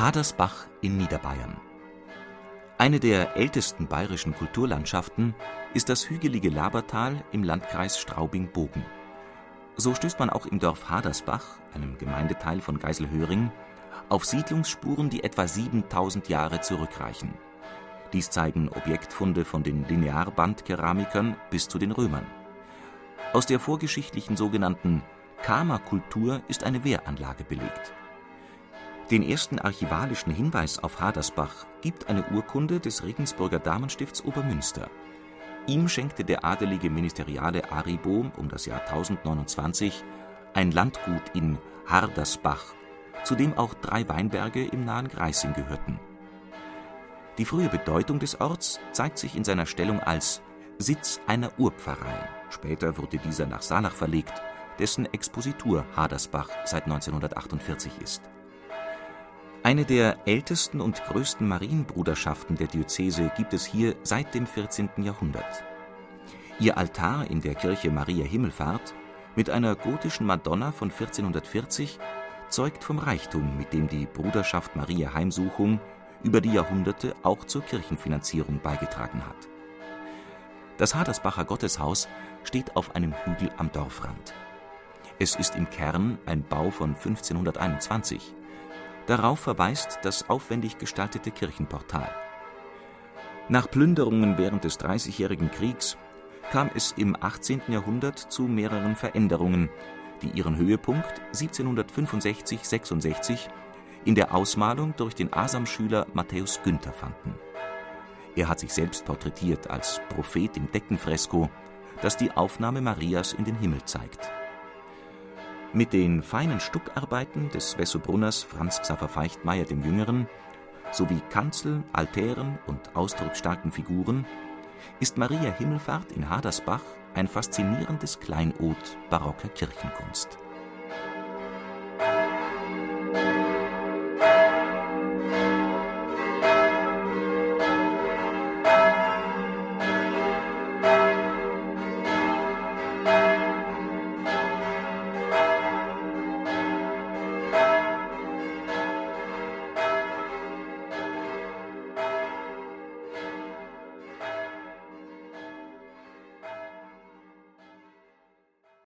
Hadersbach in Niederbayern. Eine der ältesten bayerischen Kulturlandschaften ist das hügelige Labertal im Landkreis Straubing-Bogen. So stößt man auch im Dorf Hadersbach, einem Gemeindeteil von Geiselhöring, auf Siedlungsspuren, die etwa 7000 Jahre zurückreichen. Dies zeigen Objektfunde von den Linearbandkeramikern bis zu den Römern. Aus der vorgeschichtlichen sogenannten Kama-Kultur ist eine Wehranlage belegt. Den ersten archivalischen Hinweis auf Hadersbach gibt eine Urkunde des Regensburger Damenstifts Obermünster. Ihm schenkte der adelige Ministeriale Aribo um das Jahr 1029 ein Landgut in Hardersbach, zu dem auch drei Weinberge im nahen Greising gehörten. Die frühe Bedeutung des Orts zeigt sich in seiner Stellung als Sitz einer Urpfarrei. Später wurde dieser nach Salach verlegt, dessen Expositur Hadersbach seit 1948 ist eine der ältesten und größten Marienbruderschaften der Diözese gibt es hier seit dem 14. Jahrhundert. Ihr Altar in der Kirche Maria Himmelfahrt mit einer gotischen Madonna von 1440 zeugt vom Reichtum, mit dem die Bruderschaft Maria Heimsuchung über die Jahrhunderte auch zur Kirchenfinanzierung beigetragen hat. Das Hadersbacher Gotteshaus steht auf einem Hügel am Dorfrand. Es ist im Kern ein Bau von 1521 Darauf verweist das aufwendig gestaltete Kirchenportal. Nach Plünderungen während des Dreißigjährigen Kriegs kam es im 18. Jahrhundert zu mehreren Veränderungen, die ihren Höhepunkt 1765 / 66 in der Ausmalung durch den Asam-Schüler Matthäus Günther fanden. Er hat sich selbst porträtiert als Prophet im Deckenfresko, das die Aufnahme Marias in den Himmel zeigt mit den feinen Stuckarbeiten des Wessobrunners Franz Xaver Feichtmeier dem Jüngeren sowie Kanzeln, Altären und ausdrucksstarken Figuren ist Maria Himmelfahrt in Hadersbach ein faszinierendes Kleinod barocker Kirchenkunst